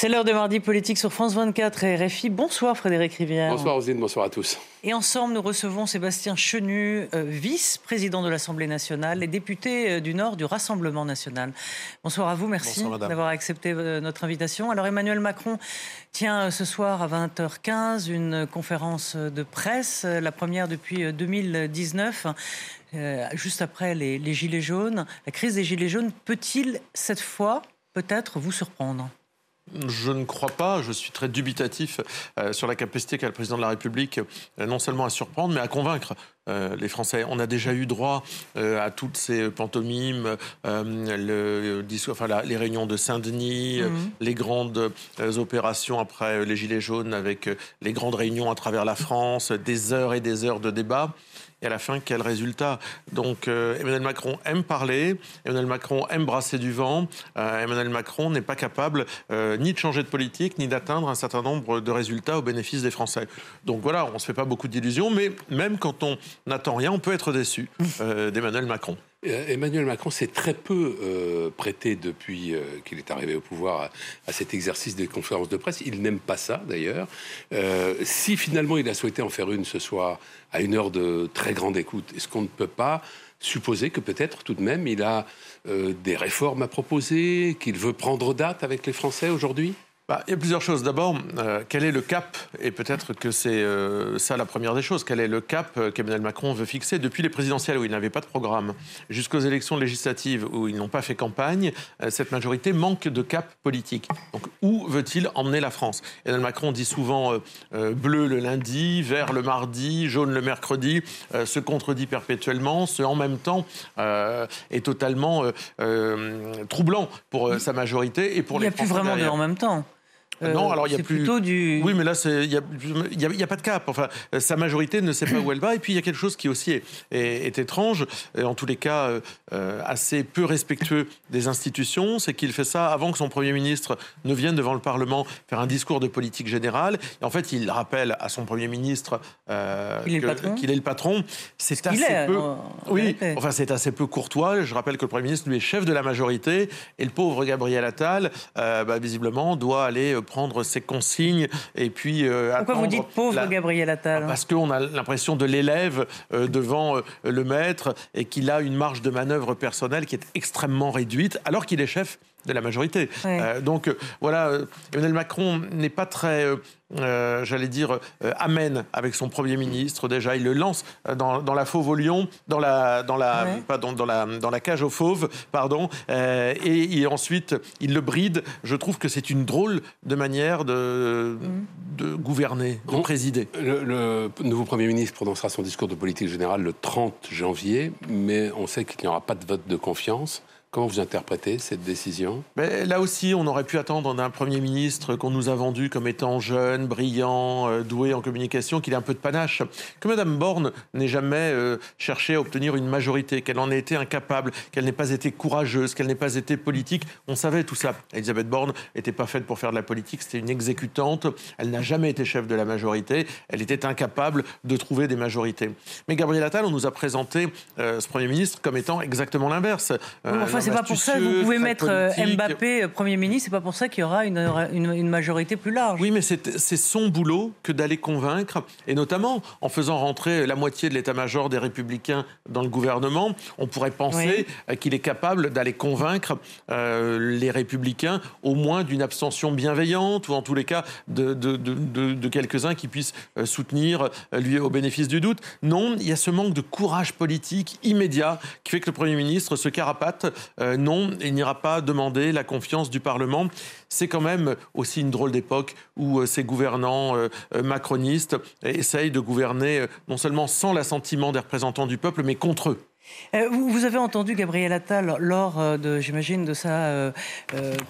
C'est l'heure de mardi politique sur France 24 et RFI. Bonsoir Frédéric Rivière. Bonsoir Rosine, bonsoir à tous. Et ensemble, nous recevons Sébastien Chenu, euh, vice-président de l'Assemblée nationale et député euh, du Nord du Rassemblement national. Bonsoir à vous, merci d'avoir accepté euh, notre invitation. Alors Emmanuel Macron tient ce soir à 20h15 une conférence de presse, la première depuis 2019. juste après les, les Gilets jaunes. La crise des Gilets jaunes peut-il cette fois peut-être vous surprendre? Je ne crois pas. Je suis très dubitatif euh, sur la capacité qu'a le président de la République euh, non seulement à surprendre, mais à convaincre euh, les Français. On a déjà eu droit à toutes ces pantomimes, le, enfin, les réunions de Saint-Denis, mhm. les grandes opérations après les Gilets jaunes avec les grandes réunions à travers la France, des heures et des heures de débat et à la fin, quel résultat? Donc euh, Emmanuel Macron aime parler, Emmanuel Macron aime brasser du vent, euh, Emmanuel Macron n'est pas capable euh, ni de changer de politique, ni d'atteindre un certain nombre de résultats au bénéfice des Français. Donc voilà, on ne se fait pas beaucoup d'illusions, mais même quand on n'attend rien, on peut être déçu d'Emmanuel Macron. Emmanuel Macron s'est très peu prêté depuis qu'il est arrivé au pouvoir à, cet exercice des conférences de presse. Il n'aime pas ça d'ailleurs. si finalement il a souhaité en faire une ce soir à une heure de très grande écoute. Est-ce qu'on ne peut pas supposer que peut-être tout de même il a euh, des réformes à proposer, qu'il veut prendre date avec les Français aujourd'hui? Bah, il y a plusieurs choses. D'abord, euh, quel est le cap? Et peut-être que c'est euh, ça la première des choses. Quel est le cap euh, qu'Emmanuel Macron veut fixer Depuis les présidentielles où il n'avait pas de programme, jusqu'aux élections législatives où ils n'ont pas fait campagne, cette majorité manque de cap politique. Donc où veut-il emmener la France? Emmanuel Macron dit souvent bleu le lundi, vert le mardi, jaune le mercredi, se contredit perpétuellement, ce en même temps est totalement troublant pour sa majorité et pour les Français. Il n'y a plus vraiment de en même temps. Euh, non, alors il y a plus. plutôt du. Oui, mais là, il n'y a, y a, pas de cap. Enfin, sa majorité ne sait pas où elle va. Et puis, il y a quelque chose qui aussi est, est, étrange, et en tous les cas euh, assez peu respectueux des institutions. C'est qu'il fait ça avant que son Premier ministre ne vienne devant le Parlement faire un discours de politique générale. Et en fait, il rappelle à son Premier ministre euh, qu'il est, le patron. C'est assez peu. oui, enfin, c'est assez peu courtois. Je rappelle que le Premier ministre, lui, est chef de la majorité. Et le pauvre Gabriel Attal, bah, visiblement, doit aller prendre ses consignes et puis euh, Pourquoi vous dites pauvre Gabriel Attal Parce qu'on a l'impression de l'élève euh, devant euh, le maître et qu'il a une marge de manœuvre personnelle qui est extrêmement réduite alors qu'il est chef de la majorité. donc voilà, Emmanuel Macron n'est pas très euh, j'allais dire, euh, amène avec son Premier ministre. Déjà, il le lance dans, la fauve au lion, dans la, dans la, dans, la, dans la cage aux fauves, pardon, euh, et, ensuite, il le bride. Je trouve que c'est une drôle de manière de, mm. de gouverner, de présider. Le, le, nouveau Premier ministre prononcera son discours de politique générale le 30 janvier, mais on sait qu'il n'y aura pas de vote de confiance. Comment vous interprétez cette décision? Mais Là aussi, on aurait pu attendre d'un Premier ministre qu'on nous a vendu comme étant jeune, brillant, euh, doué en communication, qu'il ait un peu de panache. Que Mme Borne n'ait jamais euh, cherché à obtenir une majorité, qu'elle en ait été incapable, qu'elle n'ait pas été courageuse, qu'elle n'ait pas été politique. On savait tout ça. Elisabeth Borne n'était pas faite pour faire de la politique, c'était une exécutante. Elle n'a jamais été chef de la majorité. Elle était incapable de trouver des majorités. Mais Gabriel Attal, on nous a présenté euh, ce Premier ministre comme étant exactement l'inverse c'est pas pour ça que vous pouvez mettre euh, Mbappé euh, Premier ministre, c'est pas pour ça qu'il y aura une, une, majorité plus large. Oui, mais c'est son boulot que d'aller convaincre, et notamment en faisant rentrer la moitié de l'état-major des Républicains dans le gouvernement, on pourrait penser euh, qu'il est capable d'aller convaincre les Républicains au moins d'une abstention bienveillante, ou en tous les cas de, de, de, de quelques-uns qui puissent soutenir lui au bénéfice du doute. Non, il y a ce manque de courage politique immédiat qui fait que le Premier ministre se carapate euh, non, il n'ira pas demander la confiance du Parlement. C'est quand même aussi une drôle d'époque où euh, ces gouvernants euh, macronistes essayent de gouverner non seulement sans l'assentiment des représentants du peuple, mais contre eux. Vous avez entendu Gabriel Attal lors de, j'imagine, de sa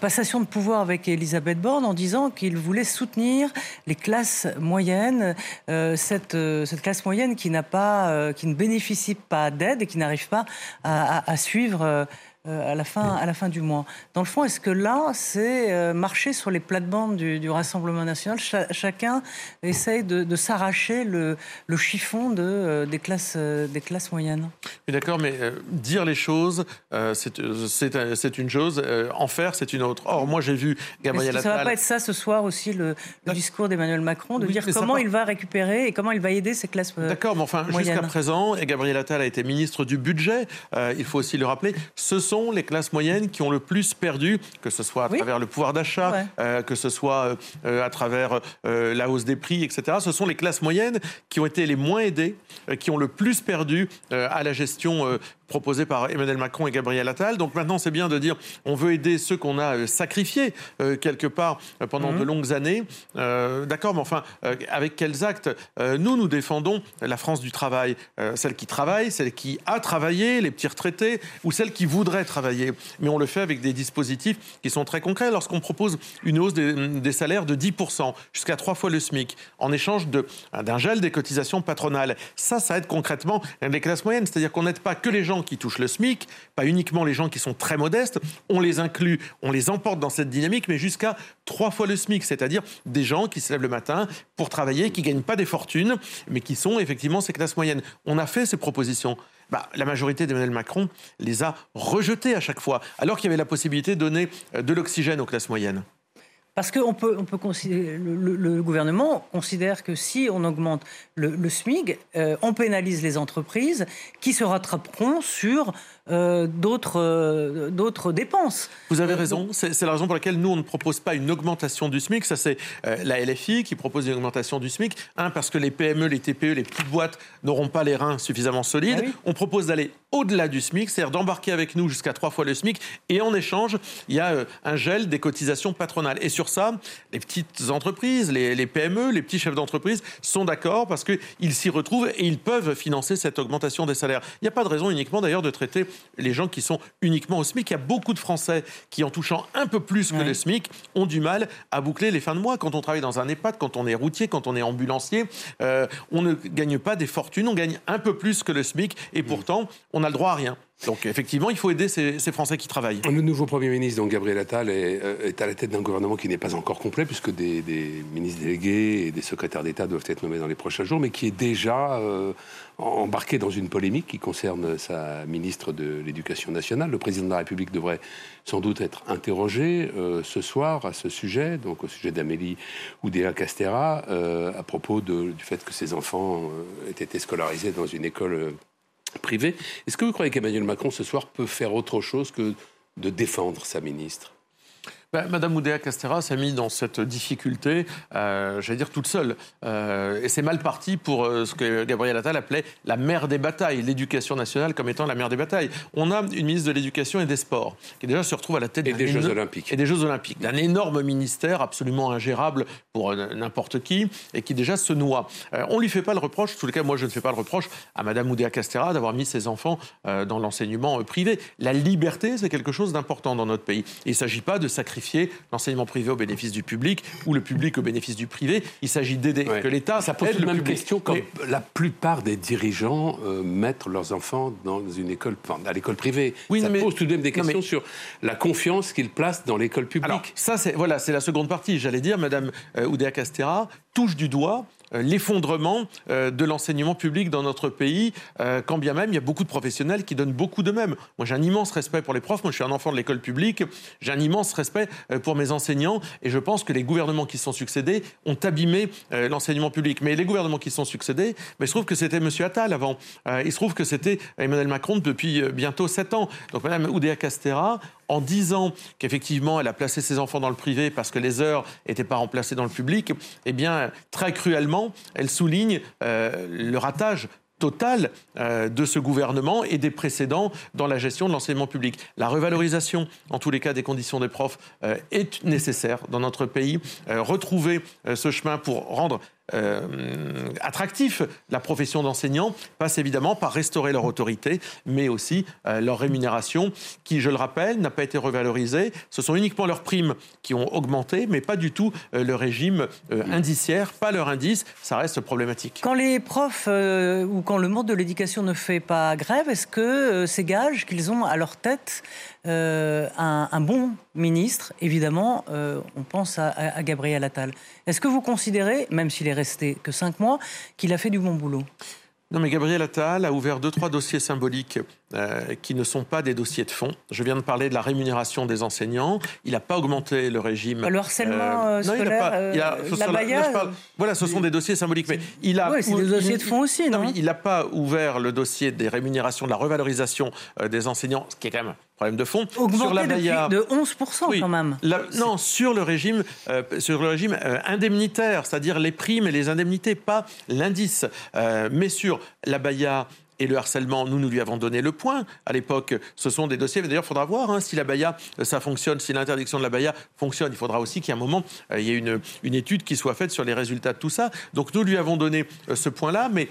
passation de pouvoir avec Elisabeth Borne en disant qu'il voulait soutenir les classes moyennes, cette, classe moyenne qui n'a pas, qui ne bénéficie pas d'aide et qui n'arrive pas à suivre à, la fin, à la fin du mois. Dans le fond, est-ce que là, c'est marcher sur les plates-bandes du, Rassemblement national? Chacun essaye de, s'arracher le, le, chiffon de, des, classes, des classes moyennes. Oui, d'accord, mais dire les choses, c'est une chose, en faire, c'est une autre. Or, moi, j'ai vu Gabriel Attal... Ça ne va pas être ça ce soir aussi, le, discours d'Emmanuel Macron, de dire comment il va récupérer et comment il va aider ces classes D'accord, mais enfin, jusqu'à présent, et Gabriel Attal a été ministre du budget, euh, il faut aussi le rappeler, ce sont les classes moyennes qui ont le plus perdu, que ce soit à travers le pouvoir d'achat, euh, que ce soit euh, à travers la hausse des prix, etc. Ce sont les classes moyennes qui ont été les moins aidées, qui ont le plus perdu à la gestion proposé par Emmanuel Macron et Gabriel Attal. Donc maintenant, c'est bien de dire on veut aider ceux qu'on a euh, sacrifiés euh, quelque part euh, pendant de mhm. longues années. D'accord, mais enfin, avec quels actes Nous, nous défendons la France du travail, celle qui travaille, celle qui a travaillé, les petits retraités, ou celle qui voudrait travailler. Mais on le fait avec des dispositifs qui sont très concrets. Lorsqu'on propose une hausse des, salaires de 10%, jusqu'à trois fois le SMIC, en échange d'un gel des cotisations patronales, ça, ça aide concrètement les classes moyennes. C'est-à-dire qu'on n'aide pas que les gens qui touchent le SMIC, pas uniquement les gens qui sont très modestes, on les inclut, on les emporte dans cette dynamique, mais jusqu'à trois fois le SMIC, c'est-à-dire des gens qui se lèvent le matin pour travailler, qui gagnent pas des fortunes, mais qui sont effectivement ces classes moyennes. On a fait ces propositions. Bah, la majorité d'Emmanuel Macron les a rejetées à chaque fois, alors qu'il y avait la possibilité de donner euh, de l'oxygène aux classes moyennes. Parce que le, gouvernement considère que si on augmente le, SMIG, euh, on pénalise les entreprises qui se rattraperont sur euh, euh, d'autres dépenses. Vous avez raison. C'est la raison pour laquelle nous, on ne propose pas une augmentation du SMIC. Ça, c'est la LFI qui propose une augmentation du SMIC. Un, parce que les PME, les TPE, les petites boîtes n'auront pas les reins suffisamment solides. Ah on propose d'aller au-delà du SMIC, c'est-à-dire d'embarquer avec nous jusqu'à trois fois le SMIC. Et en échange, il y a un gel des cotisations patronales. Et sur ça, les petites entreprises, les, les PME, les petits chefs d'entreprise sont d'accord parce qu'ils s'y retrouvent et ils peuvent financer cette augmentation des salaires. Il n'y a pas de raison uniquement d'ailleurs de traiter les gens qui sont uniquement au SMIC. Il y a beaucoup de Français qui, en touchant un peu plus que le SMIC, ont du mal à boucler les fins de mois. Quand on travaille dans un EHPAD, quand on est routier, quand on est ambulancier, euh, on ne gagne pas des fortunes, on gagne un peu plus que le SMIC et mmh. pourtant, on a le droit à rien. Donc effectivement, il faut aider ces, Français qui travaillent. Le nouveau Premier ministre, donc Gabriel Attal, est, euh, à la tête d'un gouvernement qui n'est pas encore complet, puisque des, ministres délégués et des secrétaires d'État doivent être nommés dans les prochains jours, mais qui est déjà euh, embarqué dans une polémique qui concerne sa ministre de l'Éducation nationale. Le président de la République devrait sans doute être interrogé euh, ce soir à ce sujet, donc au sujet d'Amélie Oudéa Castera, à propos du fait que ses enfants aient été scolarisés dans une école privé. Est-ce que vous croyez qu'Emmanuel Macron ce soir peut faire autre chose que de défendre sa ministre? Bah, Madame Oudéa Castera s'est mise dans cette difficulté, euh, j'allais dire toute seule. Euh, et c'est mal parti pour euh, ce que Gabriel Attal appelait la mère des batailles, l'éducation nationale comme étant la mère des batailles. On a une ministre de l'Éducation et des Sports qui déjà se retrouve à la tête et des Jeux Olympiques. Et des Jeux Olympiques. D'un énorme ministère absolument ingérable pour n'importe qui et qui déjà se noie. on ne lui fait pas le reproche, en tous les cas, moi je ne fais pas le reproche à Madame Oudéa Castera d'avoir mis ses enfants dans l'enseignement privé. La liberté, c'est quelque chose d'important dans notre pays. Il ne s'agit pas de sacrifier l'enseignement privé au bénéfice du public ou le public au bénéfice du privé. Il s'agit d'aider que l'État. Ça pose la même question quand la plupart des dirigeants euh, mettent leurs enfants dans une école, à l'école privée. Oui, ça pose tout de même des questions sur la confiance qu'ils placent dans l'école publique. Alors, ça, c'est voilà, c'est la seconde partie. J'allais dire, Madame euh, Oudéa Castera touche du doigt euh, l'effondrement euh, de l'enseignement public dans notre pays, euh, quand bien même il y a beaucoup de professionnels qui donnent beaucoup d'eux-mêmes. Moi, j'ai un immense respect pour les profs. Moi, je suis un enfant de l'école publique. J'ai un immense respect pour mes enseignants. Et je pense que les gouvernements qui se sont succédés ont abîmé l'enseignement public. Mais les gouvernements qui se sont succédés, mais il se trouve que c'était M. Attal avant. il se trouve que c'était Emmanuel Macron depuis bientôt sept ans. Donc, Mme Oudéa Castera, en disant qu'effectivement elle a placé ses enfants dans le privé parce que les heures n'étaient pas remplacées dans le public, eh bien, très cruellement, elle souligne euh, le ratage total euh, de ce gouvernement et des précédents dans la gestion de l'enseignement public. La revalorisation, en tous les cas, des conditions des profs euh, est nécessaire dans notre pays. retrouver ce chemin pour rendre attractif. La profession d'enseignant passe évidemment par restaurer leur autorité, mais aussi leur rémunération, qui, je le rappelle, n'a pas été revalorisée. Ce sont uniquement leurs primes qui ont augmenté, mais pas du tout le régime indiciaire, pas leur indice. Ça reste problématique. Quand les profs ou quand le monde de l'éducation ne fait pas grève, est-ce que ces gages qu'ils ont à leur tête euh, un, bon ministre, évidemment, euh, on pense à, Gabriel Attal. Est-ce que vous considérez, même s'il est resté que cinq mois, qu'il a fait du bon boulot? Non, mais Gabriel Attal a ouvert deux, trois dossiers symboliques euh, qui ne sont pas des dossiers de fond. Je viens de parler de la rémunération des enseignants. Il n'a pas augmenté le régime. Le harcèlement scolaire, la Voilà, ce sont des dossiers symboliques. Mais il a. Oui, c'est des dossiers de fond aussi, non, Il n'a pas ouvert le dossier des rémunérations, de la revalorisation des enseignants, ce qui est quand même problème de fond. sur la de 11% quand même. non, sur le régime, euh, sur le régime euh, indemnitaire, c'est-à-dire les primes et les indemnités, pas l'indice. Euh, mais sur la Baïa et le harcèlement, nous, nous lui avons donné le point. À l'époque, ce sont des dossiers. D'ailleurs, il faudra voir hein, si la Baïa, ça fonctionne, si l'interdiction de la Baïa fonctionne. Il faudra aussi ait un moment, il y ait une, une, étude qui soit faite sur les résultats de tout ça. Donc, nous lui avons donné ce point-là, mais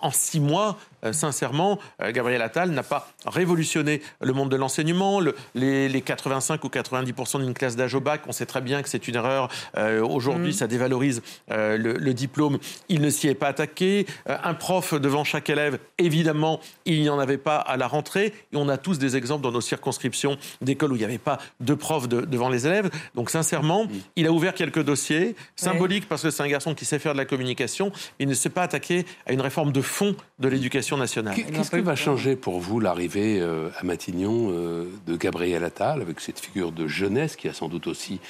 en six mois, euh, sincèrement, euh, Gabriel Attal n'a pas révolutionné le monde de l'enseignement. les, 85 ou 90% d'une classe d'âge au bac, on sait très bien que c'est une erreur. Euh, aujourd'hui, mm. ça dévalorise le, diplôme. Il ne s'y est pas attaqué. un prof devant chaque élève, évidemment, il n'y en avait pas à la rentrée. Et on a tous des exemples dans nos circonscriptions d'écoles où il n'y avait pas de profs devant les élèves. Donc, sincèrement, mm. il a ouvert quelques dossiers symboliques parce que c'est un garçon qui sait faire de la communication. Il ne s'est pas attaqué à une réforme de fond de l'éducation nationale. Qu'est-ce qui va changer pour vous l'arrivée euh, à Matignon euh, de Gabriel Attal, avec cette figure de jeunesse qui a sans doute aussi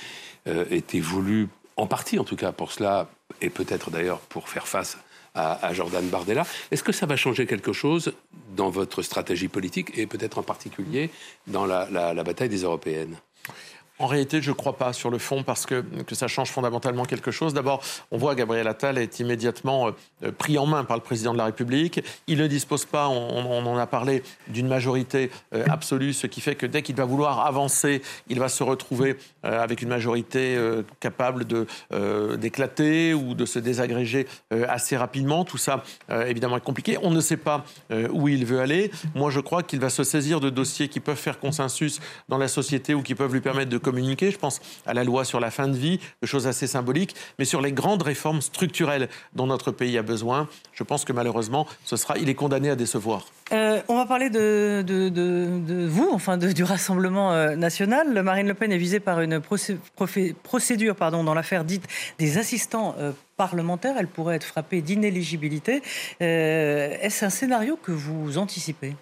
euh, été voulue, en partie en tout cas pour cela, et peut-être d'ailleurs pour faire face à, Jordan Bardella. Est-ce que ça va changer quelque chose dans votre stratégie politique et peut-être en particulier dans la bataille des européennes? En réalité, je ne crois pas sur le fond parce que, que ça change fondamentalement quelque chose. D'abord, on voit Gabriel Attal est immédiatement euh, euh, pris en main par le président de la République. Il ne dispose pas, on, en a parlé, d'une majorité euh, absolue, ce qui fait que dès qu'il va vouloir avancer, il va se retrouver avec une majorité capable d'éclater ou de se désagréger assez rapidement. Tout ça, évidemment, est compliqué. On ne sait pas où il veut aller. Moi, je crois qu'il va se saisir de dossiers qui peuvent faire consensus dans la société ou qui peuvent lui permettre de Je pense à la loi sur la fin de vie, de choses assez symboliques, mais sur les grandes réformes structurelles dont notre pays a besoin, je pense que malheureusement, ce sera, il est condamné à décevoir. Euh, on va parler de, de, vous, enfin du Rassemblement euh, national. Marine Le Pen est visée par une procédure pardon, dans l'affaire dite des assistants euh, parlementaires. Elle pourrait être frappée d'inéligibilité. Est-ce un scénario que vous anticipez?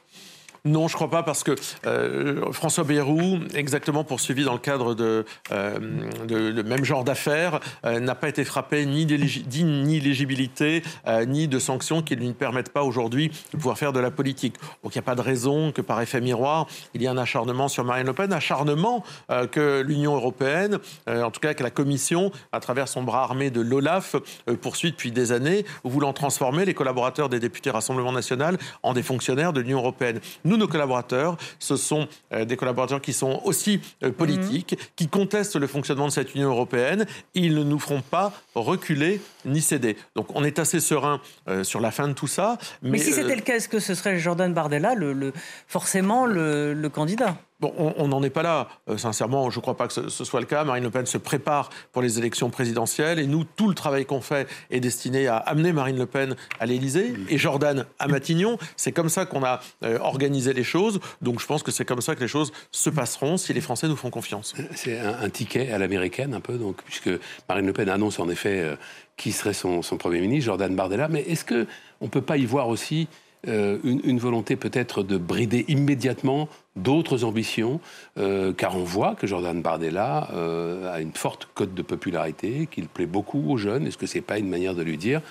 Non, je crois pas, parce que euh, François Bayrou, exactement poursuivi dans le cadre de, euh, même genre d'affaires, euh, n'a pas été frappé ni d'éligibilité, ni de sanctions qui ne lui permettent pas aujourd'hui de pouvoir faire de la politique. Donc il n'y a pas de raison que par effet miroir, il y ait un acharnement sur Marine Le Pen, acharnement que l'Union européenne, en tout cas que la Commission, à travers son bras armé de l'OLAF, poursuit depuis des années, voulant transformer les collaborateurs des députés Rassemblement national en des fonctionnaires de l'Union européenne. Nos collaborateurs, ce sont euh, des collaborateurs qui sont aussi euh, politiques, mhm. qui contestent le fonctionnement de cette Union européenne. ils ne nous feront pas reculer ni céder. Donc on est assez serein euh, sur la fin de tout ça. Mais, si c'était le cas, est-ce que ce serait Jordan Bardella, le, forcément le candidat? Bon, on n'en est pas là. Euh, sincèrement, je ne crois pas que ce, soit le cas. Marine Le Pen se prépare pour les élections présidentielles et nous, tout le travail qu'on fait est destiné à amener Marine Le Pen à l'Élysée et Jordan à Matignon. C'est comme ça qu'on a euh, organisé les choses. Donc je pense que c'est comme ça que les choses se passeront si les Français nous font confiance. C'est un, ticket à l'américaine un peu, donc, puisque Marine Le Pen annonce en effet euh, qui serait son, son, Premier ministre, Jordan Bardella. Mais est-ce qu'on ne peut pas y voir aussi euh, une, volonté peut-être de brider immédiatement d'autres ambitions, euh, car on voit que Jordan Bardella euh, a une forte cote de popularité, qu'il plaît beaucoup aux jeunes. Est-ce que c'est pas une manière de lui dire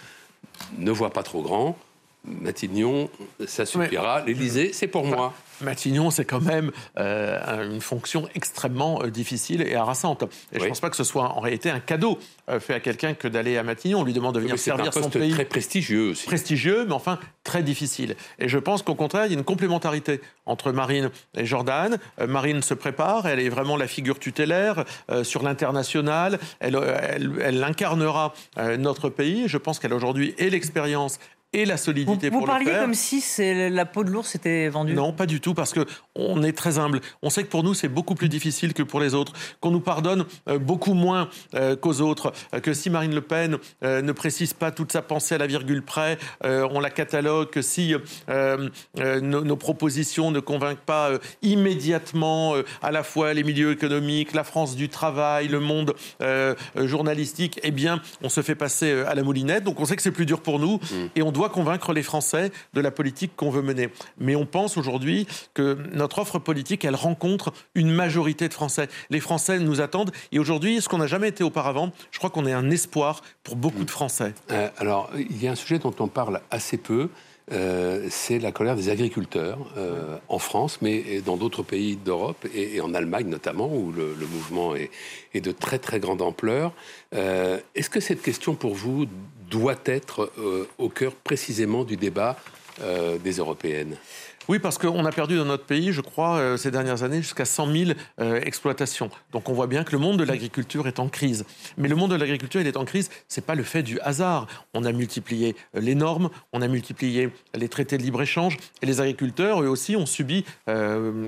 ne vois pas trop grand, Matignon, ça suffira. L'Élysée, c'est pour moi. Matignon, c'est quand même euh, une fonction extrêmement euh, difficile et harassante. Et je ne pense pas que ce soit en réalité un cadeau euh, fait à quelqu'un que d'aller à Matignon. On lui demande de venir servir son pays. très prestigieux aussi. Prestigieux, mais enfin très difficile. Et je pense qu'au contraire, il y a une complémentarité entre Marine et Jordan. Marine se prépare, elle est vraiment la figure tutélaire sur l'international. Elle, elle, incarnera notre pays. Je pense qu'elle aujourd'hui et l'expérience et la solidité vous, pour le faire. Vous parliez comme si la peau de l'ours était vendue. Non, pas du tout, parce que on est très humble. On sait que pour nous, c'est beaucoup plus difficile que pour les autres, qu'on nous pardonne euh, beaucoup moins euh, qu'aux autres, euh, que si Marine Le Pen ne précise pas toute sa pensée à la virgule près, on la catalogue, que si nos, nos, propositions ne convainquent pas immédiatement à la fois les milieux économiques, la France du travail, le monde journalistique, eh bien, on se fait passer à la moulinette. Donc on sait que c'est plus dur pour nous mmh. et on doit convaincre les Français de la politique qu'on veut mener. Mais on pense aujourd'hui que notre offre politique, elle rencontre une majorité de Français. Les Français nous attendent. Et aujourd'hui, ce qu'on n'a jamais été auparavant, je crois qu'on est un espoir pour beaucoup de Français. Euh, alors, il y a un sujet dont on parle assez peu. Euh, c'est la colère des agriculteurs euh, en France, mais dans d'autres pays d'Europe et, en Allemagne notamment, où le, mouvement est, est, de très très grande ampleur. Est-ce que cette question pour vous doit être euh, au cœur précisément du débat euh, des européennes? Oui, parce qu'on a perdu dans notre pays, je crois, euh, ces dernières années, jusqu'à 100 000 euh, exploitations. Donc on voit bien que le monde de l'agriculture est en crise. Mais le monde de l'agriculture, il est en crise, ce n'est pas le fait du hasard. On a multiplié euh, les normes, on a multiplié les traités de libre-échange, et les agriculteurs, eux aussi, ont subi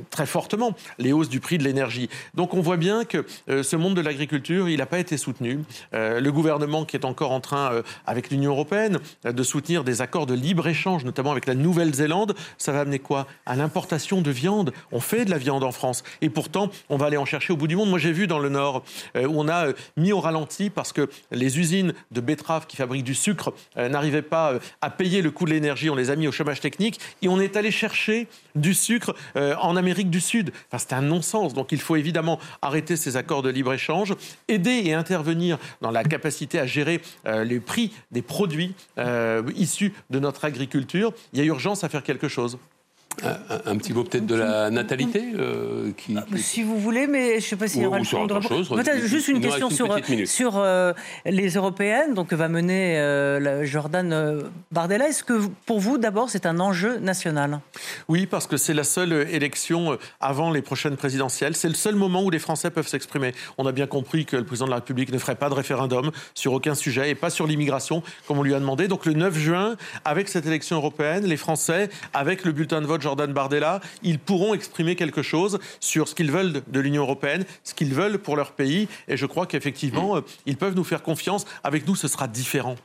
très fortement les hausses du prix de l'énergie. Donc on voit bien que ce monde de l'agriculture, il n'a pas été soutenu. le gouvernement qui est encore en train, avec l'Union européenne, de soutenir des accords de libre-échange, notamment avec la Nouvelle-Zélande, ça va amener à l'importation de viande. On fait de la viande en France. Et pourtant, on va aller en chercher au bout du monde. Moi, j'ai vu dans le Nord euh, où on a euh, mis au ralenti parce que les usines de betteraves qui fabriquent du sucre euh, n'arrivaient pas à payer le coût de l'énergie. On les a mis au chômage technique et on est allé chercher du sucre en Amérique du Sud. Enfin, c'est un non-sens. Donc, il faut évidemment arrêter ces accords de libre-échange, aider et intervenir dans la capacité à gérer les prix des produits issus de notre agriculture. Il y a urgence à faire quelque chose. Un, petit mot peut-être de la natalité euh, qui, ah, Si vous voulez, mais je ne sais pas s'il y aura chose. Peut-être juste une question sur, sur euh, les européennes, donc va mener euh, Jordan Bardella. Est-ce que pour vous, d'abord, c'est un enjeu national? Oui, parce que c'est la seule élection avant les prochaines présidentielles. C'est le seul moment où les Français peuvent s'exprimer. On a bien compris que le président de la République ne ferait pas de référendum sur aucun sujet et pas sur l'immigration, comme on lui a demandé. Donc le 9 juin, avec cette élection européenne, les Français, avec le bulletin de vote Jordan Bardella, ils pourront exprimer quelque chose sur ce qu'ils veulent de l'Union européenne, ce qu'ils veulent pour leur pays. Et je crois qu'effectivement, euh, ils peuvent nous faire confiance. Avec nous, ce sera différent.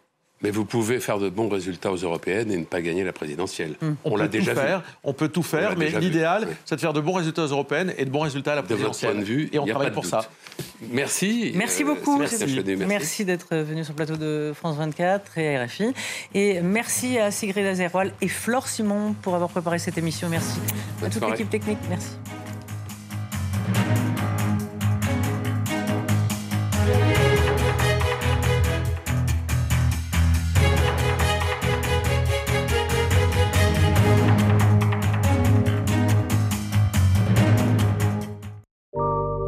Mais vous pouvez faire de bons résultats aux européennes et ne pas gagner la présidentielle. Hum. On, l'a déjà faire, On peut tout faire, mais l'idéal, c'est de faire de bons résultats aux européennes et de bons résultats à la présidentielle. De votre point de vue, et on travaille pour ça. Merci. Merci euh, beaucoup. merci, merci d'être venu sur le plateau de France 24 et RFI. Et merci à Sigrid Azeroal et Flore Simon pour avoir préparé cette émission. Merci à toute l'équipe technique. Merci.